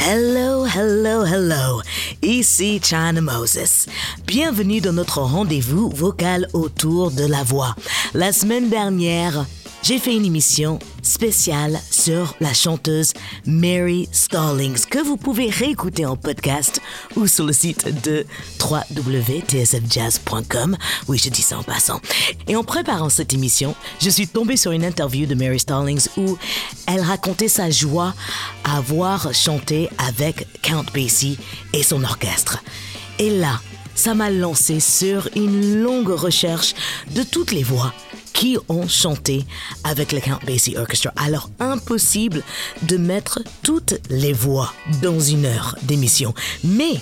Hello, hello, hello. Ici China Moses. Bienvenue dans notre rendez-vous vocal autour de la voix. La semaine dernière, j'ai fait une émission spéciale sur la chanteuse Mary Stallings que vous pouvez réécouter en podcast ou sur le site de www.tsfjazz.com. Oui, je dis ça en passant. Et en préparant cette émission, je suis tombée sur une interview de Mary Stallings où elle racontait sa joie à voir chanter avec Count Basie et son orchestre. Et là, ça m'a lancé sur une longue recherche de toutes les voix qui ont chanté avec le Count Basie Orchestra. Alors impossible de mettre toutes les voix dans une heure d'émission. Mais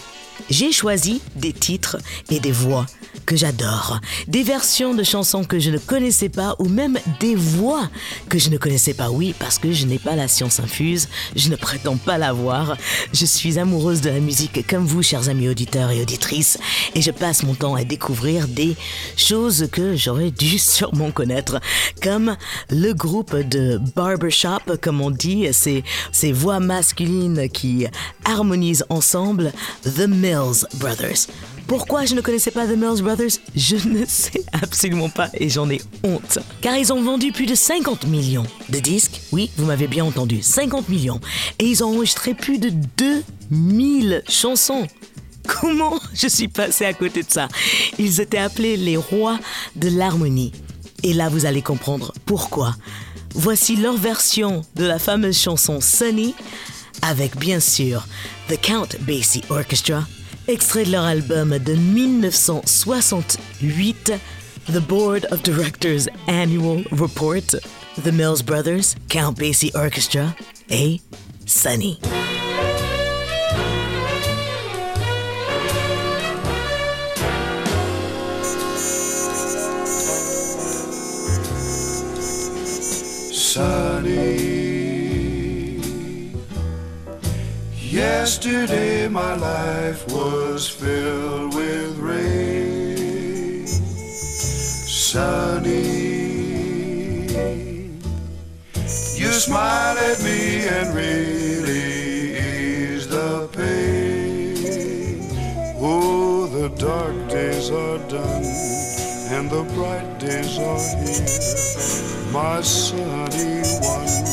j'ai choisi des titres et des voix que j'adore, des versions de chansons que je ne connaissais pas ou même des voix que je ne connaissais pas. Oui, parce que je n'ai pas la science infuse, je ne prétends pas l'avoir. Je suis amoureuse de la musique comme vous, chers amis auditeurs et auditrices, et je passe mon temps à découvrir des choses que j'aurais dû sûrement connaître, comme le groupe de barbershop, comme on dit, ces, ces voix masculines qui harmonisent ensemble, The Mills Brothers. Pourquoi je ne connaissais pas The Mills Brothers? Je ne sais absolument pas et j'en ai honte. Car ils ont vendu plus de 50 millions de disques. Oui, vous m'avez bien entendu, 50 millions. Et ils ont enregistré plus de 2000 chansons. Comment je suis passé à côté de ça? Ils étaient appelés les rois de l'harmonie. Et là, vous allez comprendre pourquoi. Voici leur version de la fameuse chanson Sunny avec bien sûr The Count Basie Orchestra extrait de leur album de 1968, The Board of Directors Annual Report, The Mills Brothers, Count Basie Orchestra et Sunny. Sunny. Yesterday my life was filled with rain. Sunny. You smiled at me and really eased the pain. Oh, the dark days are done and the bright days are here. My sunny one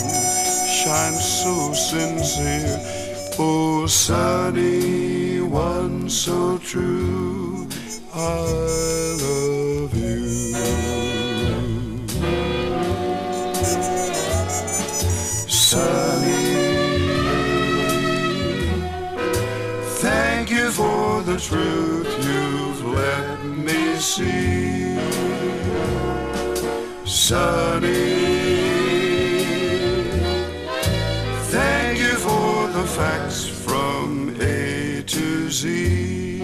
shines so sincere. Oh, sunny one so true. I love you. Sunny, thank you for the truth you've let me see. Sunny, To Z.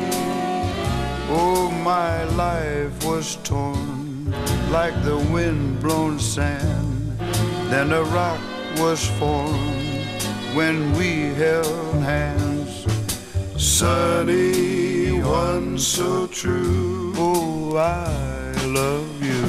Oh, my life was torn like the wind blown sand. Then a rock was formed when we held hands. Sunny, one so true. Oh, I love you.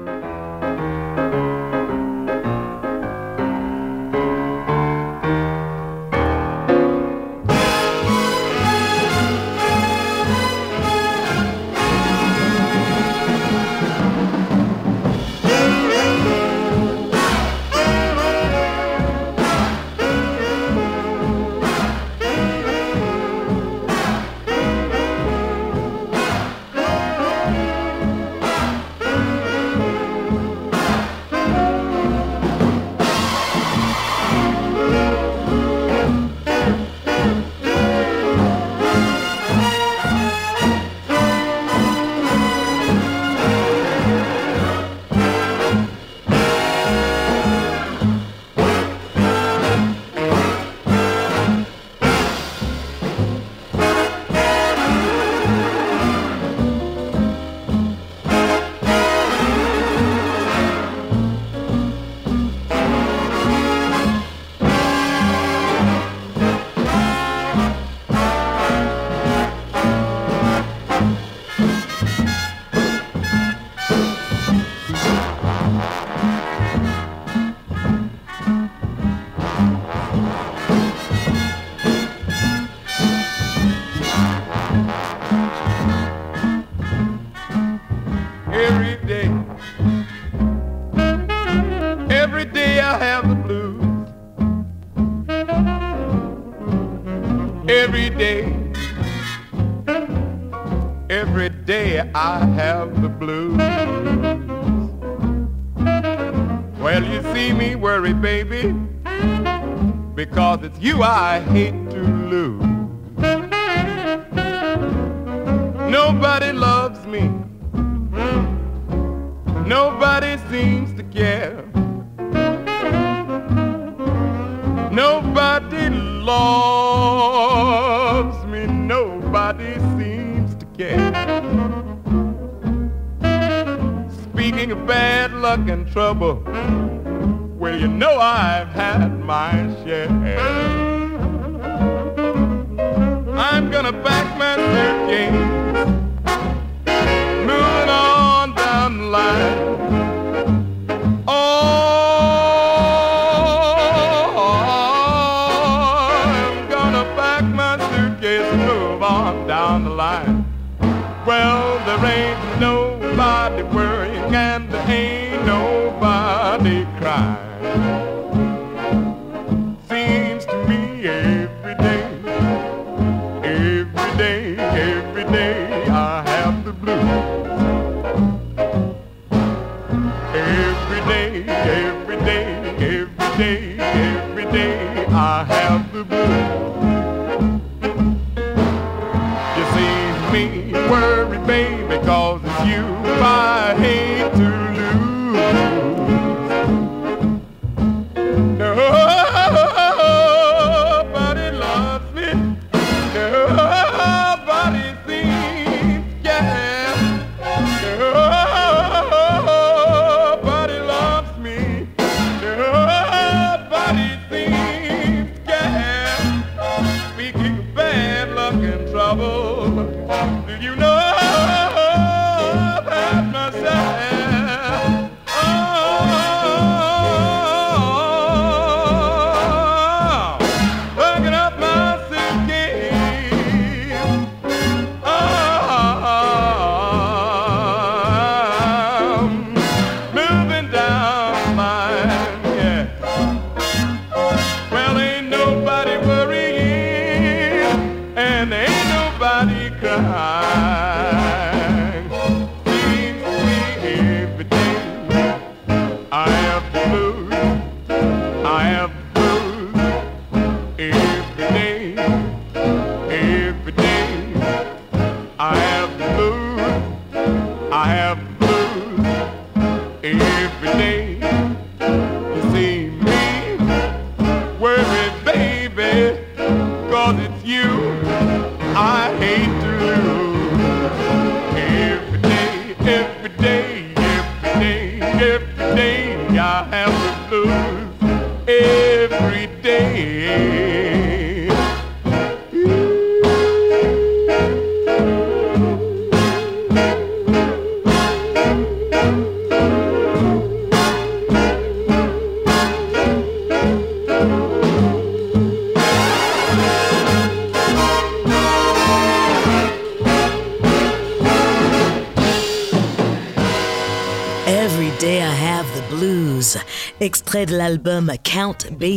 With you I hate to lose. and ain't nobody crying.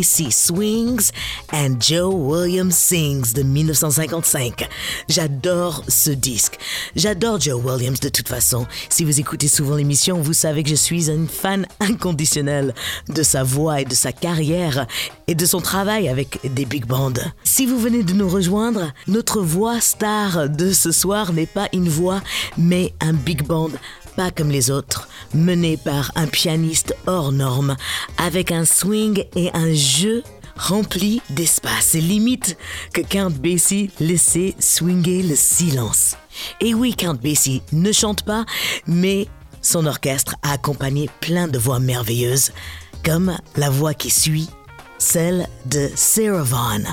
Swings and Joe Williams Sings de 1955. J'adore ce disque. J'adore Joe Williams de toute façon. Si vous écoutez souvent l'émission, vous savez que je suis une fan inconditionnelle de sa voix et de sa carrière et de son travail avec des big bands. Si vous venez de nous rejoindre, notre voix star de ce soir n'est pas une voix, mais un big band pas comme les autres, mené par un pianiste hors norme, avec un swing et un jeu rempli d'espace, limite que Count Basie laissait swinger le silence. Et oui, Count Basie ne chante pas, mais son orchestre a accompagné plein de voix merveilleuses, comme la voix qui suit, celle de Sarah Vaughan.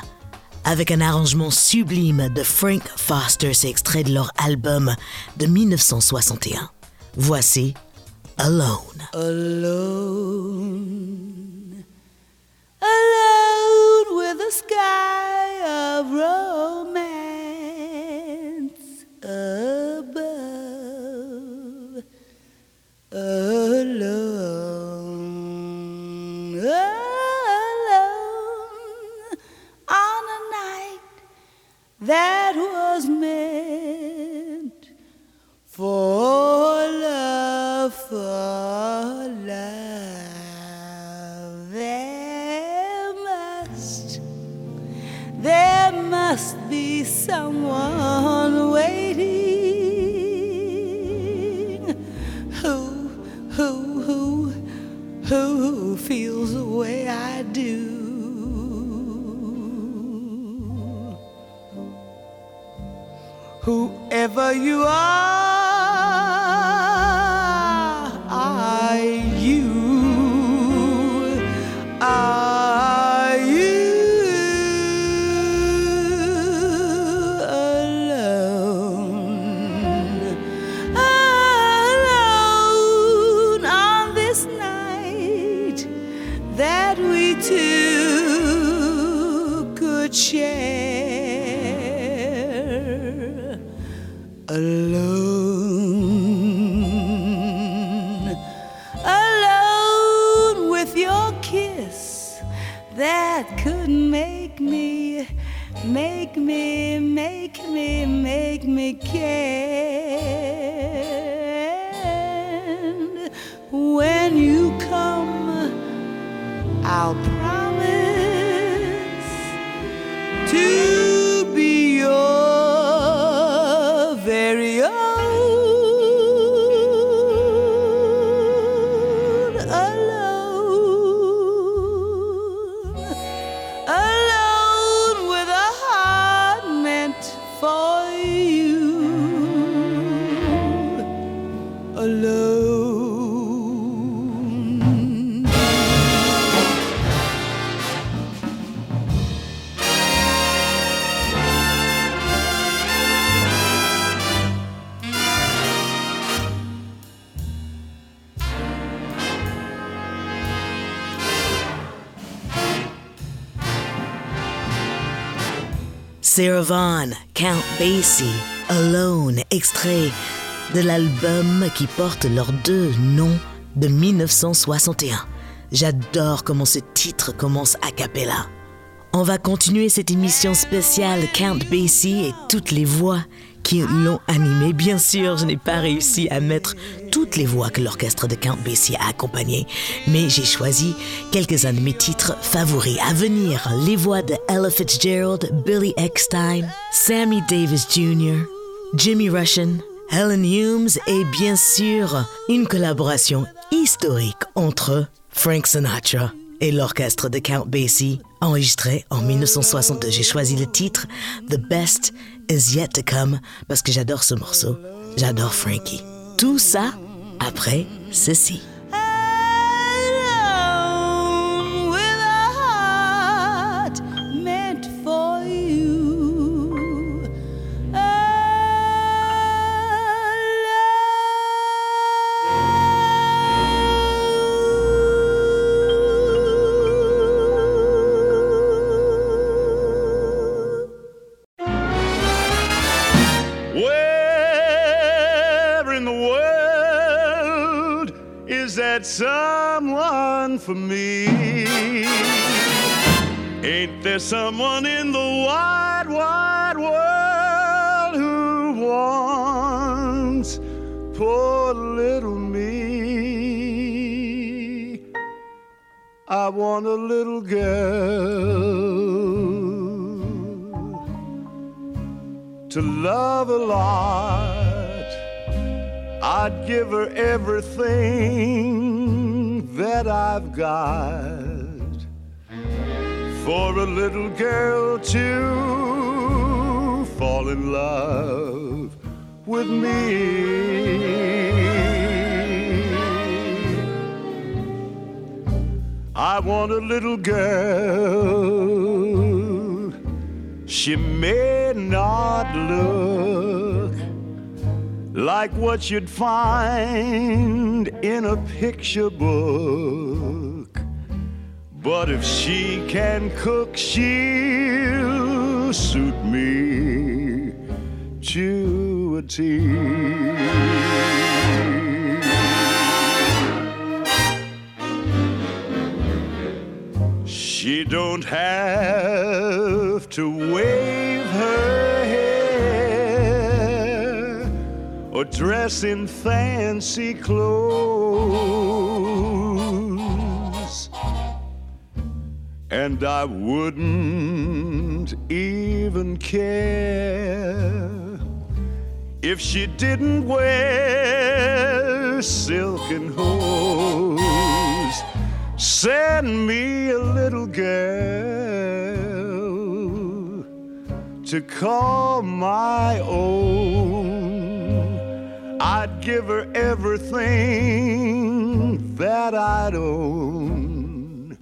Avec un arrangement sublime de Frank Foster, c'est extrait de leur album de 1961. Voici Alone. Alone, alone with a sky of romance above. Alone, alone on a night that was meant for must be someone waiting who, who, who, who feels the way I do. Whoever you are, Sarah Vaughan, Count Basie, Alone, extrait de l'album qui porte leurs deux noms de 1961. J'adore comment ce titre commence a cappella. On va continuer cette émission spéciale Count Basie et toutes les voix qui l'ont animé. Bien sûr, je n'ai pas réussi à mettre toutes les voix que l'orchestre de Count Basie a accompagnées, mais j'ai choisi quelques-uns de mes titres favoris. À venir, les voix de Ella Fitzgerald, Billy Eckstein, Sammy Davis Jr., Jimmy Russian, Helen Humes et bien sûr une collaboration historique entre Frank Sinatra et l'orchestre de Count Basie, enregistré en 1962. J'ai choisi le titre The Best Is Yet to Come parce que j'adore ce morceau. J'adore Frankie. Tout ça après ceci. That someone for me? Ain't there someone in the wide, wide world who wants poor little me? I want a little girl to love a lot. I'd give her everything that I've got for a little girl to fall in love with me. I want a little girl. She may not look like what you'd find in a picture book. But if she can cook, she'll suit me to a T. She don't have to wave dress in fancy clothes. And I wouldn't even care if she didn't wear silken hose. Send me a little girl to call my own. I'd give her everything that I'd own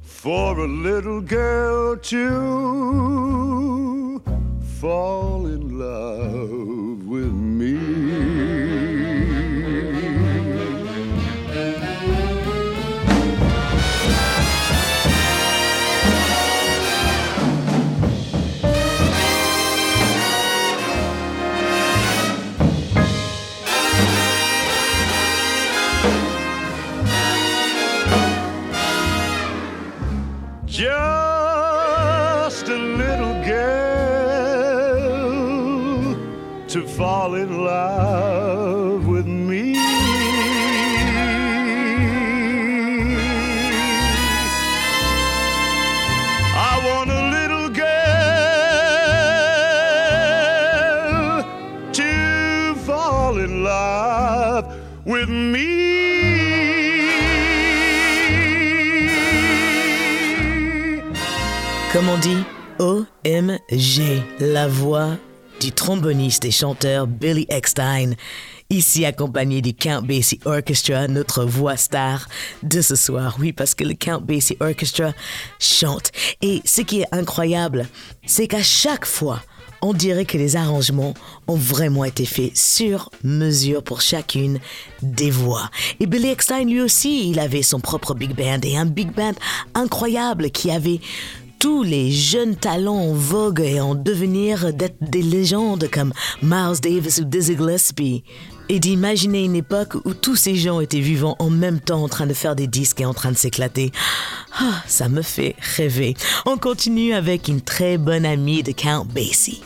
for a little girl to fall in love with me. To fall in love with me. I want a little girl to fall in love with me. Comme on dit, OMG, la voix du tromboniste et chanteur Billy Eckstein, ici accompagné du Count Basie Orchestra, notre voix star de ce soir. Oui, parce que le Count Basie Orchestra chante. Et ce qui est incroyable, c'est qu'à chaque fois, on dirait que les arrangements ont vraiment été faits sur mesure pour chacune des voix. Et Billy Eckstein, lui aussi, il avait son propre big band et un big band incroyable qui avait tous les jeunes talents en vogue et en devenir d'être des légendes comme Miles Davis ou Dizzy Gillespie. Et d'imaginer une époque où tous ces gens étaient vivants en même temps en train de faire des disques et en train de s'éclater. Ah, ça me fait rêver. On continue avec une très bonne amie de Count Basie.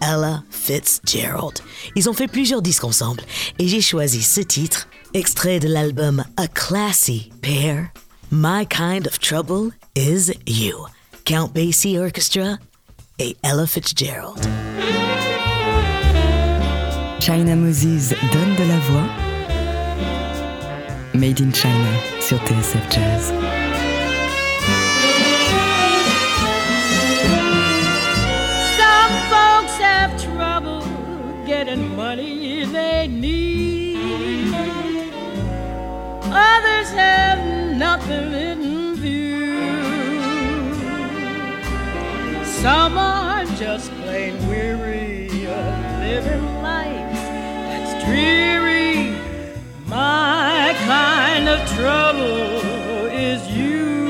Ella Fitzgerald. Ils ont fait plusieurs disques ensemble et j'ai choisi ce titre, extrait de l'album A Classy Pair. My Kind of Trouble is You. Count Basie Orchestra et Ella Fitzgerald. China Moses donne de la voix. Made in China sur TSF Jazz. Some folks have trouble getting money they need. Others have nothing Some are just plain weary of living life that's dreary. My kind of trouble is you.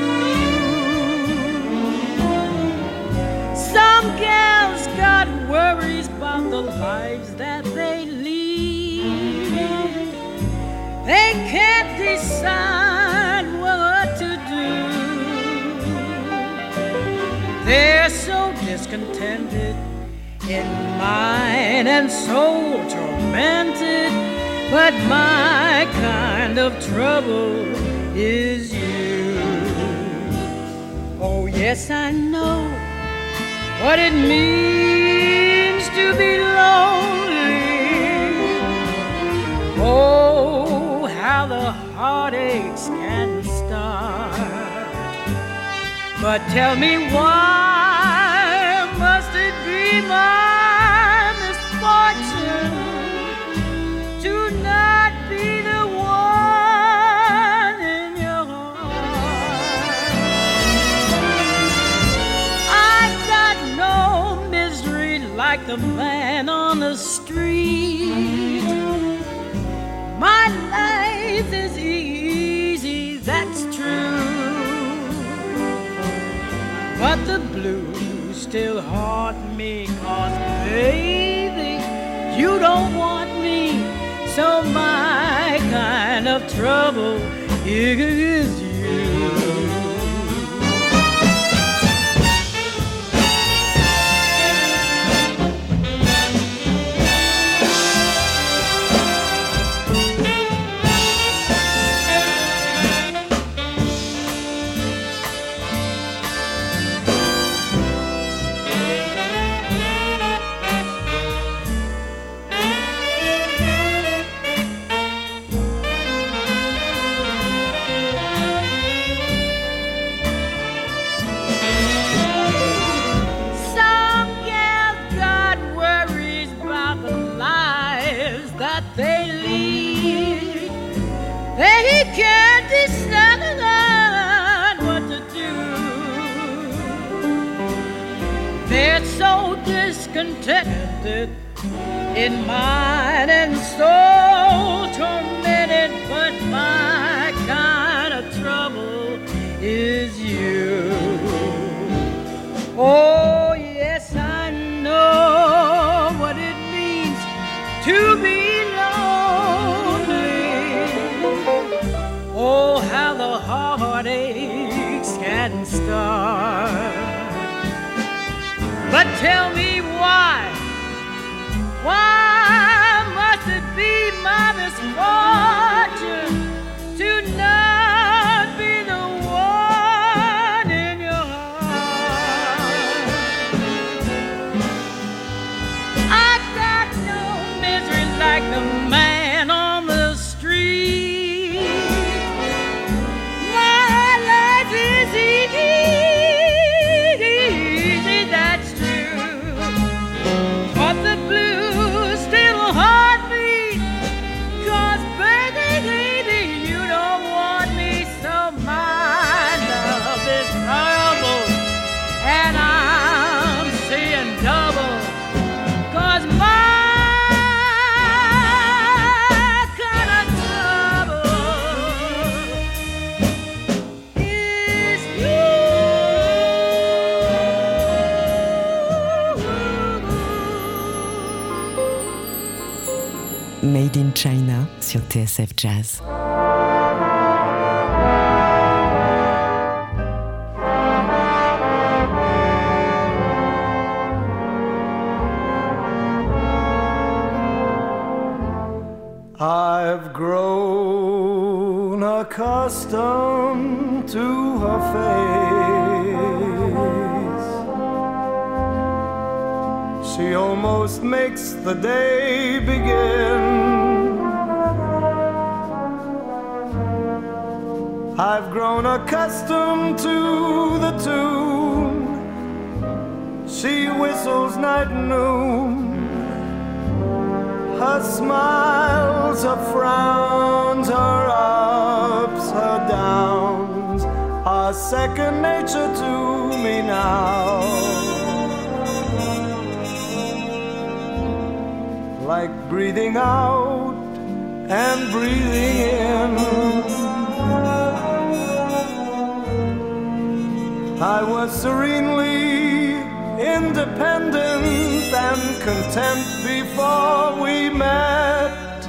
Some gals got worries about the lives that they lead. They can't decide mind and so tormented, but my kind of trouble is you. Oh, yes, I know what it means to be lonely. Oh, how the heartaches can start. But tell me why must it be my on the street. My life is easy, that's true. But the blues still haunt me, cause baby, you don't want me. So my kind of trouble is you. Discontented in mind and soul tormented, tell me why, why must it be my misfortune Made in China sur TSF Jazz. I've grown accustomed to her face. She almost makes the day accustomed to the tune. She whistles night and noon. Her smiles, her frowns, her ups, her downs are second nature to me now. Like breathing out and breathing in. I was serenely independent and content before we met.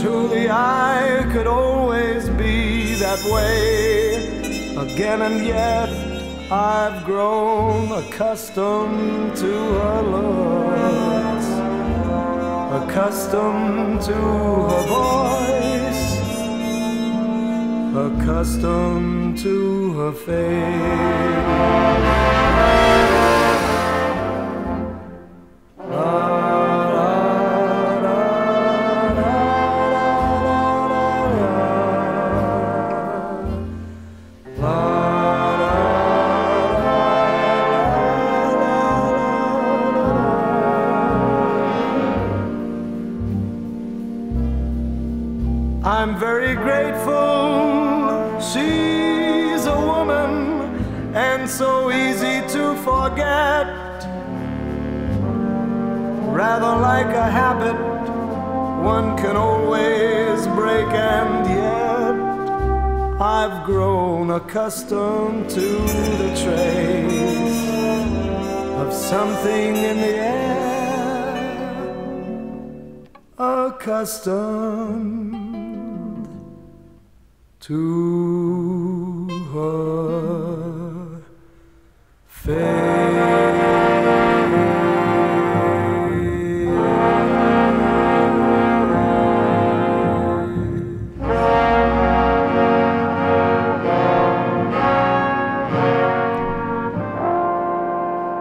truly I could always be that way again, and yet I've grown accustomed to her looks, accustomed to her voice, accustomed to her face.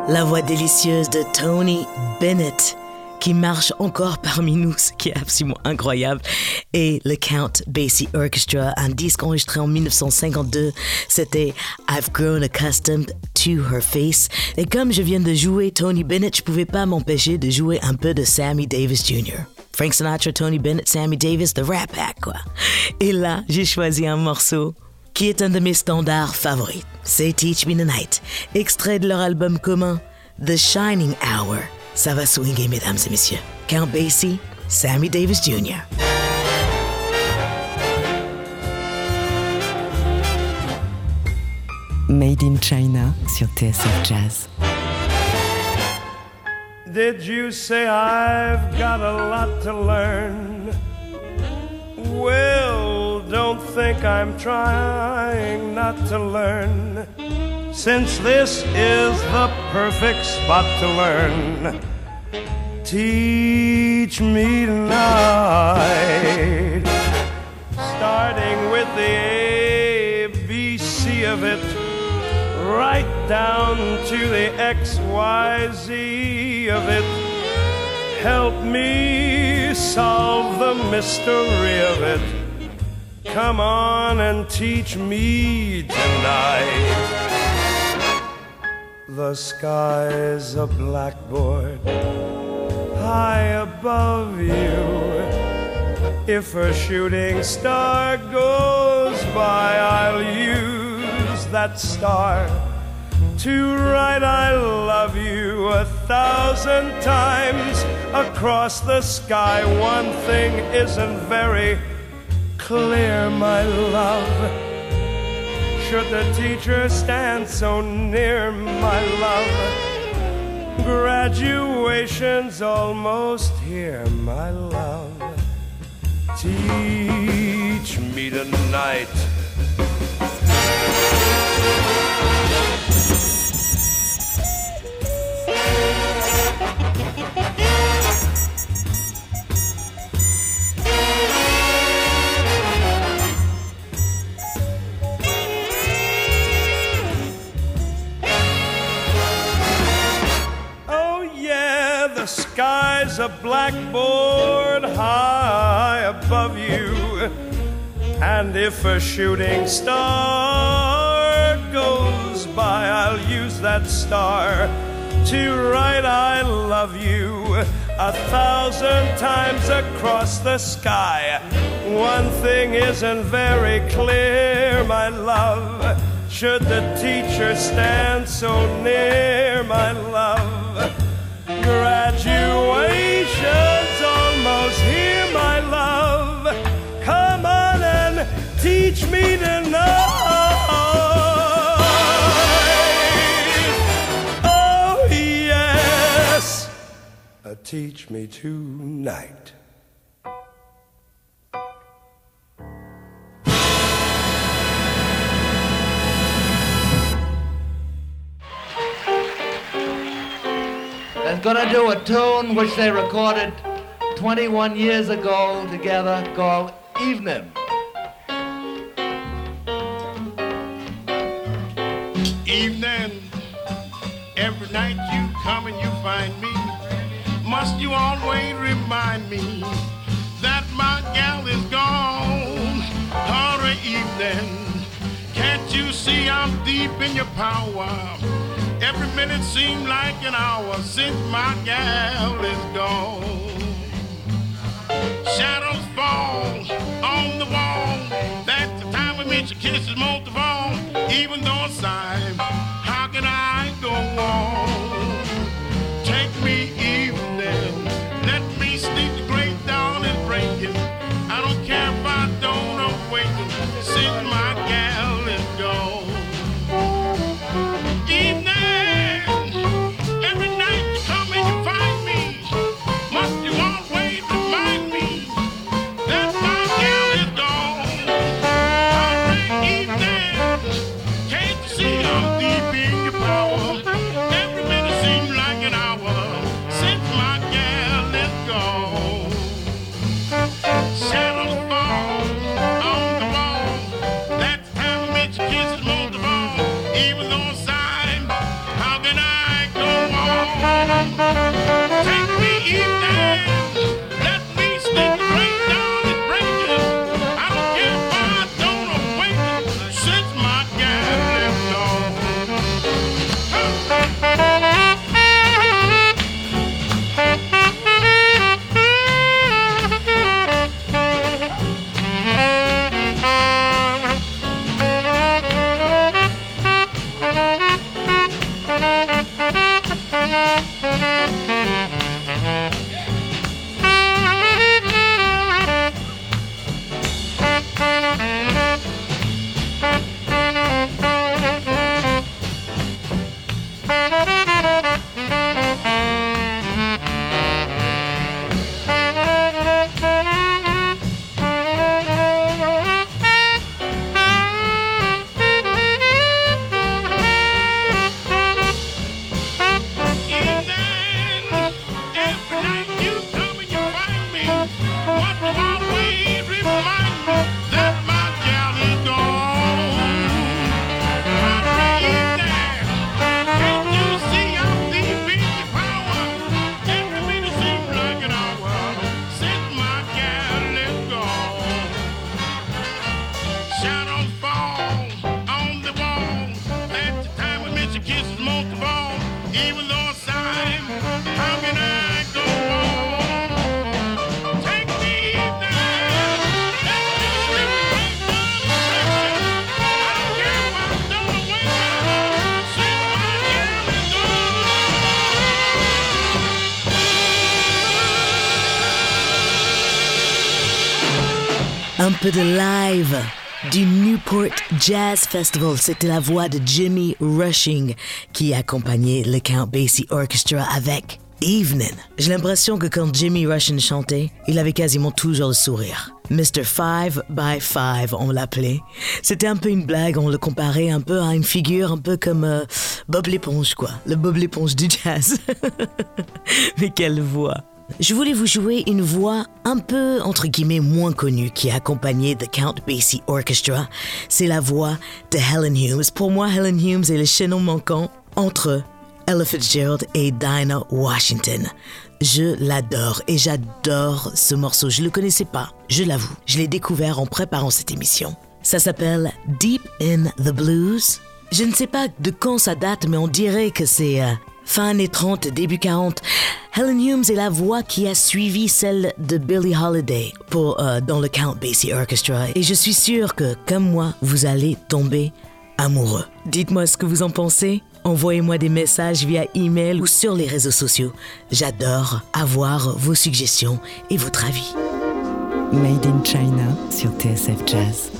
La voix délicieuse de Tony Bennett qui marche encore parmi nous, ce qui est absolument incroyable. Et le Count Basie Orchestra, un disque enregistré en 1952, c'était I've Grown Accustomed to Her Face. Et comme je viens de jouer Tony Bennett, je pouvais pas m'empêcher de jouer un peu de Sammy Davis Jr. Frank Sinatra, Tony Bennett, Sammy Davis, The Rat Pack, quoi. Et là, j'ai choisi un morceau qui est un de mes standards favoris. C'est Teach Me the Night, extrait de leur album commun, The Shining Hour. Ça va swinguer, mesdames et messieurs. Count Basie, Sammy Davis Jr. Made in China sur TSF Jazz. Did you say I've got a lot to learn? Well, don't think I'm trying not to learn. Since this is the perfect spot to learn, teach me tonight. Starting with the ABC of it right down to the XYZ of it. Help me solve the mystery of it. Come on and teach me tonight. The sky's a blackboard high above you. If a shooting star goes by, I'll use that star to write I love you a thousand times across the sky. One thing isn't very clear, my love. Should the teacher stand so near, my love? Graduation's almost here, my love. Teach me tonight. Sky's a blackboard high above you. And if a shooting star goes by, I'll use that star to write I love you a thousand times across the sky. One thing isn't very clear, my love. Should the teacher stand so near, my love? Graduation's almost here, my love. Come on and teach me tonight. Oh, yes. Uh, teach me tonight. Gonna do a tune which they recorded 21 years ago together called Evening. Evening, every night you come and you find me. Must you always remind me that my gal is gone? Horror evening, can't you see I'm deep in your power? Every minute seems like an hour since my gal is gone. Shadows fall on the wall. That's the time we meet your kisses most of all. Even though it's time, peu de live du Newport Jazz Festival. C'était la voix de Jimmy Rushing qui accompagnait le Count Basie Orchestra avec Evening. J'ai l'impression que quand Jimmy Rushing chantait, il avait quasiment toujours le sourire. Mr. Five by Five, on l'appelait. C'était un peu une blague, on le comparait un peu à une figure un peu comme euh, Bob l'éponge, quoi. Le Bob l'éponge du jazz. Mais quelle voix! Je voulais vous jouer une voix un peu, entre guillemets, moins connue qui a accompagné The Count Basie Orchestra. C'est la voix de Helen Humes. Pour moi, Helen Humes est le chaînon manquant entre Ella Fitzgerald et Dinah Washington. Je l'adore et j'adore ce morceau. Je le connaissais pas, je l'avoue. Je l'ai découvert en préparant cette émission. Ça s'appelle Deep in the Blues. Je ne sais pas de quand ça date, mais on dirait que c'est euh, fin années 30, début 40. Helen Humes est la voix qui a suivi celle de Billie Holiday pour, euh, dans le Count Basie Orchestra. Et je suis sûr que, comme moi, vous allez tomber amoureux. Dites-moi ce que vous en pensez. Envoyez-moi des messages via email ou sur les réseaux sociaux. J'adore avoir vos suggestions et votre avis. Made in China sur TSF Jazz.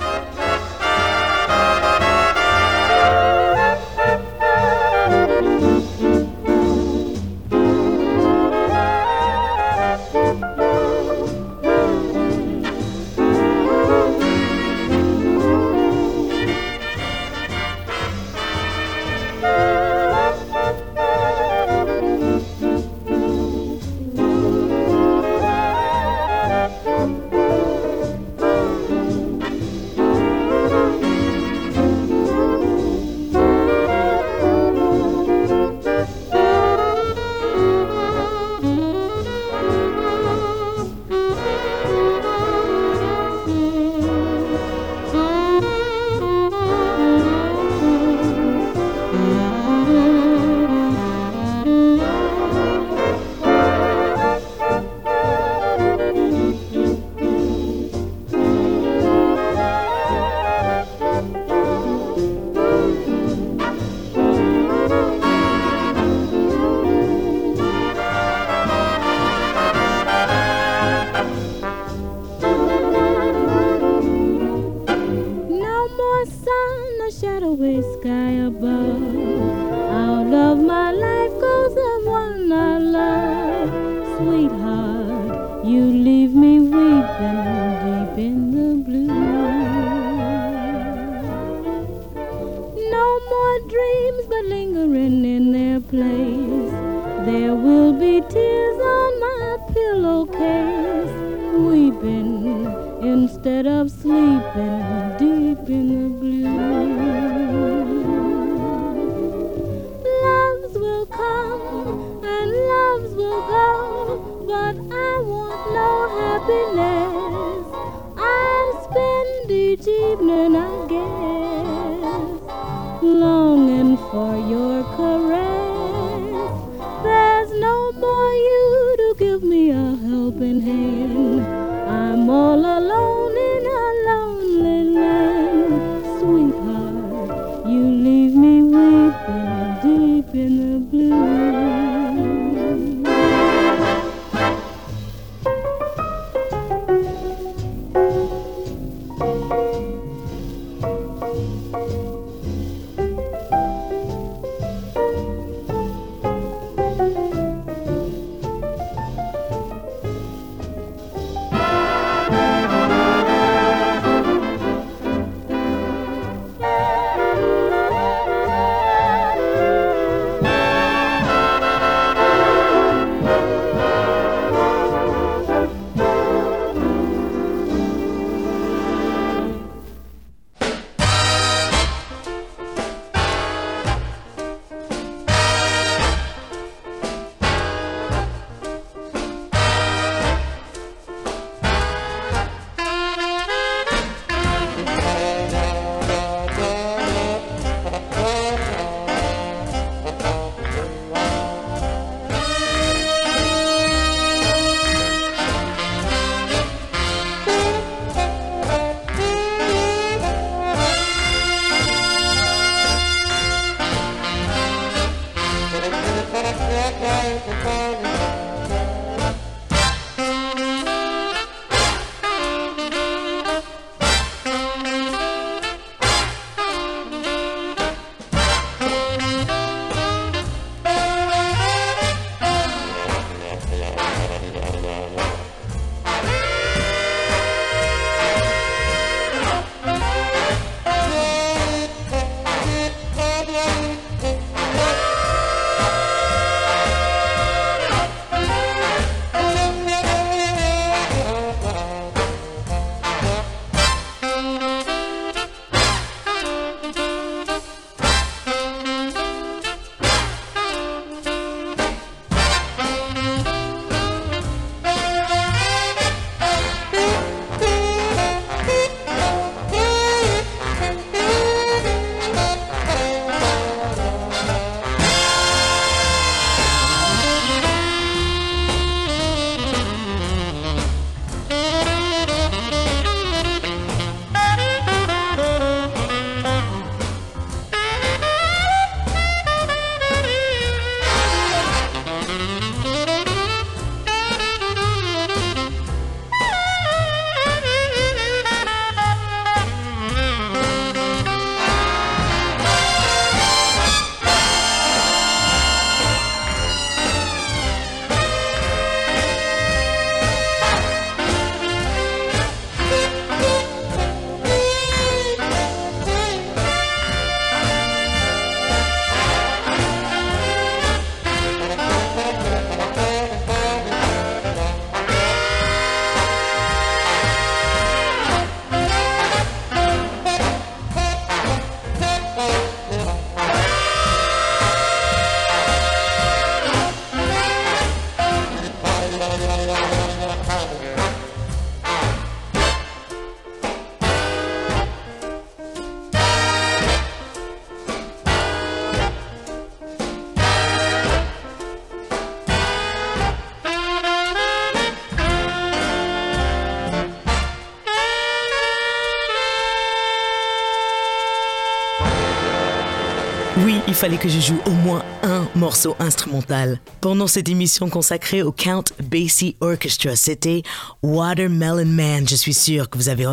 Fallait que je joue au moins un morceau instrumental. Pendant cette émission consacrée au Count Basie Orchestra, c'était Watermelon Man. Je suis sûre que vous avez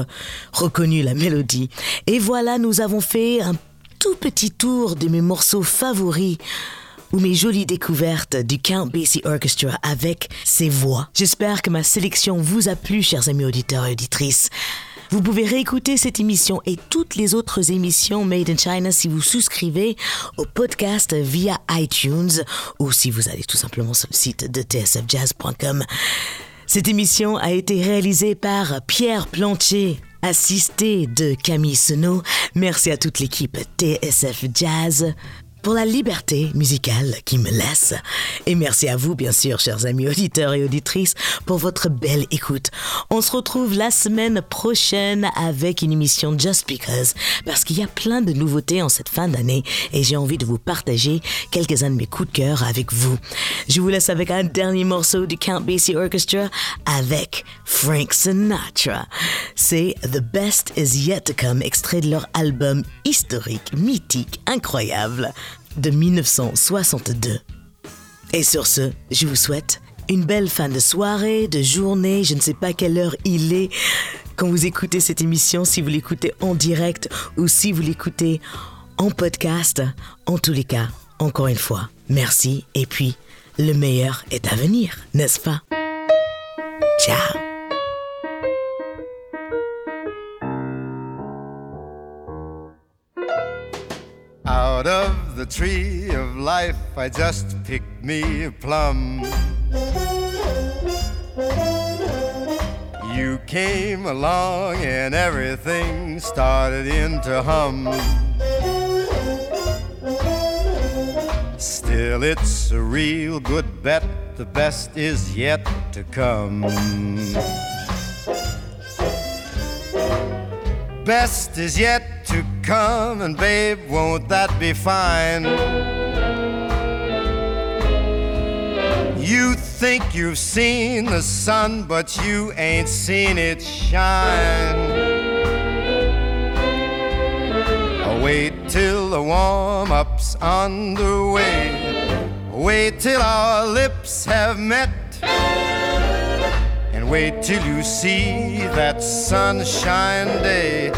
reconnu la mélodie. Et voilà, nous avons fait un tout petit tour de mes morceaux favoris ou mes jolies découvertes du Count Basie Orchestra avec ses voix. J'espère que ma sélection vous a plu, chers amis auditeurs et auditrices. Vous pouvez réécouter cette émission et toutes les autres émissions Made in China si vous souscrivez au podcast via iTunes ou si vous allez tout simplement sur le site de tsfjazz.com. Cette émission a été réalisée par Pierre Plantier, assisté de Camille Senot. Merci à toute l'équipe TSF Jazz pour la liberté musicale qui me laisse. Et merci à vous, bien sûr, chers amis auditeurs et auditrices, pour votre belle écoute. On se retrouve la semaine prochaine avec une émission Just Because, parce qu'il y a plein de nouveautés en cette fin d'année et j'ai envie de vous partager quelques-uns de mes coups de cœur avec vous. Je vous laisse avec un dernier morceau du Count Basie Orchestra avec Frank Sinatra. C'est The Best Is Yet to Come, extrait de leur album historique, mythique, incroyable de 1962. Et sur ce, je vous souhaite une belle fin de soirée, de journée, je ne sais pas quelle heure il est quand vous écoutez cette émission, si vous l'écoutez en direct ou si vous l'écoutez en podcast. En tous les cas, encore une fois, merci et puis le meilleur est à venir, n'est-ce pas? Ciao the tree of life, I just picked me a plum. You came along and everything started into hum. Still, it's a real good bet, the best is yet to come. Best is yet come, and babe, won't that be fine? You think you've seen the sun, but you ain't seen it shine. Oh, wait till the warm up's underway. Wait till our lips have met. And wait till you see that sunshine day.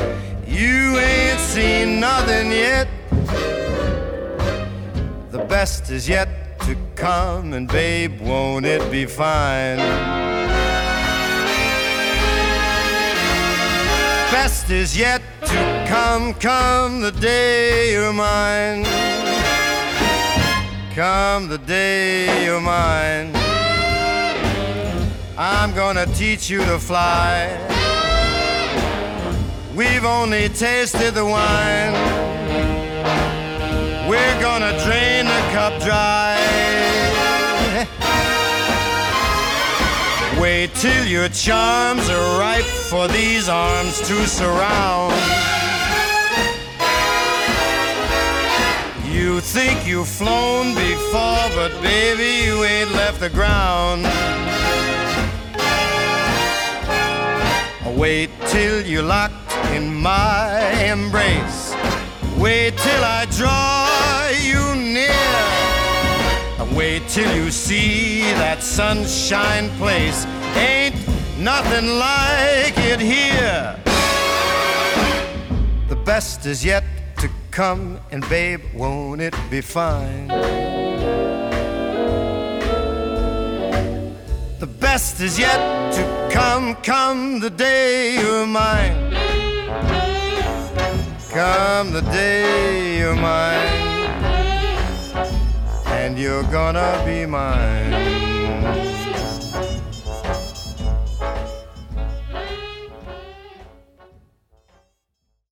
You ain't seen nothing yet. The best is yet to come, and babe, won't it be fine? Best is yet to come, come the day you're mine. Come the day you're mine. I'm gonna teach you to fly. We've only tasted the wine. We're gonna drain the cup dry. Wait till your charms are ripe for these arms to surround. You think you've flown before, but baby, you ain't left the ground. Wait till you're locked in my embrace. Wait till I draw you near. Wait till you see that sunshine place. Ain't nothing like it here. The best is yet to come, and babe, won't it be fine? The best is yet to come, come the day you're mine. Come the day you're mine. And you're gonna be mine.